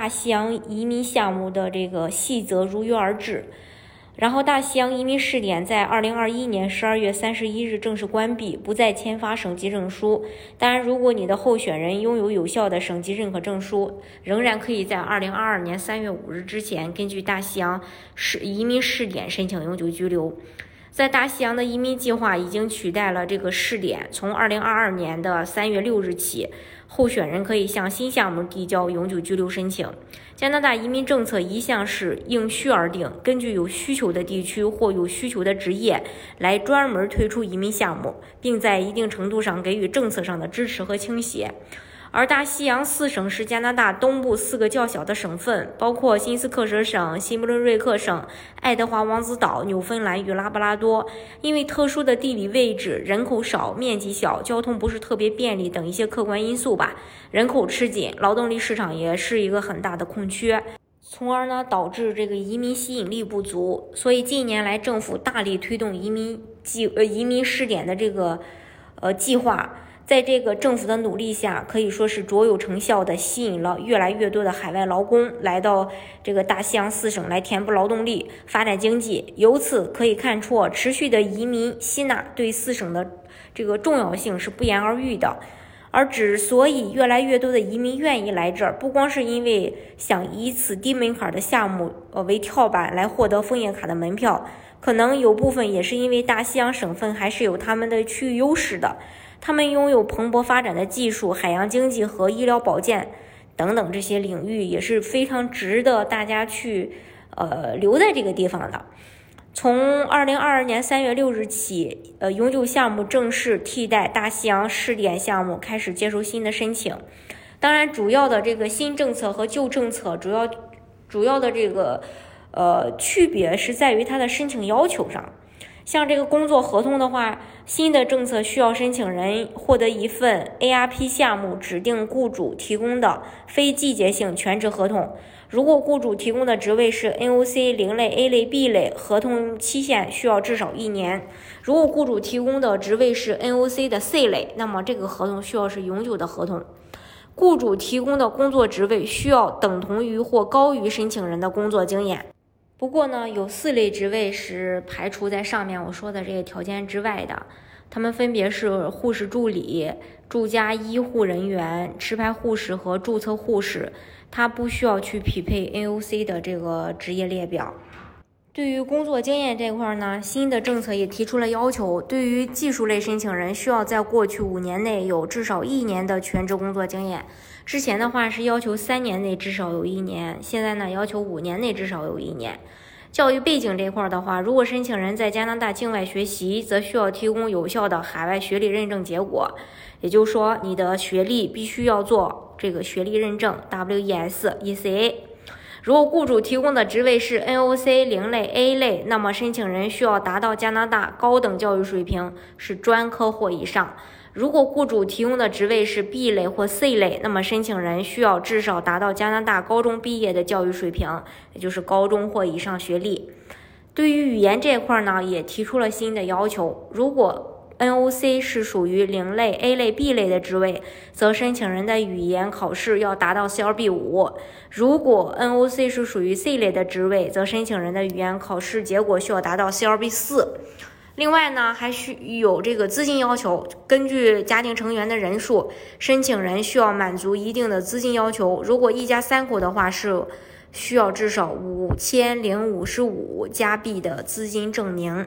大西洋移民项目的这个细则如约而至。然后，大西洋移民试点在二零二一年十二月三十一日正式关闭，不再签发省级证书。当然，如果你的候选人拥有有效的省级认可证书，仍然可以在二零二二年三月五日之前，根据大西洋试移民试点申请永久居留。在大西洋的移民计划已经取代了这个试点，从二零二二年的三月六日起，候选人可以向新项目递交永久居留申请。加拿大移民政策一向是应需而定，根据有需求的地区或有需求的职业来专门推出移民项目，并在一定程度上给予政策上的支持和倾斜。而大西洋四省是加拿大东部四个较小的省份，包括新斯克舍省、新不伦瑞克省、爱德华王子岛、纽芬兰与拉布拉多。因为特殊的地理位置、人口少、面积小、交通不是特别便利等一些客观因素吧，人口吃紧，劳动力市场也是一个很大的空缺，从而呢导致这个移民吸引力不足。所以近年来政府大力推动移民计呃移民试点的这个呃计划。在这个政府的努力下，可以说是卓有成效的吸引了越来越多的海外劳工来到这个大西洋四省来填补劳动力、发展经济。由此可以看出，持续的移民吸纳对四省的这个重要性是不言而喻的。而之所以越来越多的移民愿意来这儿，不光是因为想以此低门槛的项目呃为跳板来获得枫叶卡的门票，可能有部分也是因为大西洋省份还是有他们的区域优势的。他们拥有蓬勃发展的技术、海洋经济和医疗保健等等这些领域，也是非常值得大家去呃留在这个地方的。从二零二二年三月六日起，呃，永久项目正式替代大西洋试点项目开始接受新的申请。当然，主要的这个新政策和旧政策主要主要的这个呃区别是在于它的申请要求上。像这个工作合同的话，新的政策需要申请人获得一份 ARP 项目指定雇主提供的非季节性全职合同。如果雇主提供的职位是 NOC 零类、A 类、B 类，合同期限需要至少一年；如果雇主提供的职位是 NOC 的 C 类，那么这个合同需要是永久的合同。雇主提供的工作职位需要等同于或高于申请人的工作经验。不过呢，有四类职位是排除在上面我说的这些条件之外的，他们分别是护士助理、住家医护人员、持牌护士和注册护士，他不需要去匹配 NOC 的这个职业列表。对于工作经验这块呢，新的政策也提出了要求，对于技术类申请人，需要在过去五年内有至少一年的全职工作经验。之前的话是要求三年内至少有一年，现在呢要求五年内至少有一年。教育背景这块的话，如果申请人在加拿大境外学习，则需要提供有效的海外学历认证结果，也就是说你的学历必须要做这个学历认证 WES ECA。如果雇主提供的职位是 NOC 零类 A 类，那么申请人需要达到加拿大高等教育水平，是专科或以上。如果雇主提供的职位是 B 类或 C 类，那么申请人需要至少达到加拿大高中毕业的教育水平，也就是高中或以上学历。对于语言这块呢，也提出了新的要求。如果 NOC 是属于零类、A 类、B 类的职位，则申请人的语言考试要达到 CLB 五；如果 NOC 是属于 C 类的职位，则申请人的语言考试结果需要达到 CLB 四。另外呢，还需有这个资金要求。根据家庭成员的人数，申请人需要满足一定的资金要求。如果一家三口的话，是需要至少五千零五十五加币的资金证明。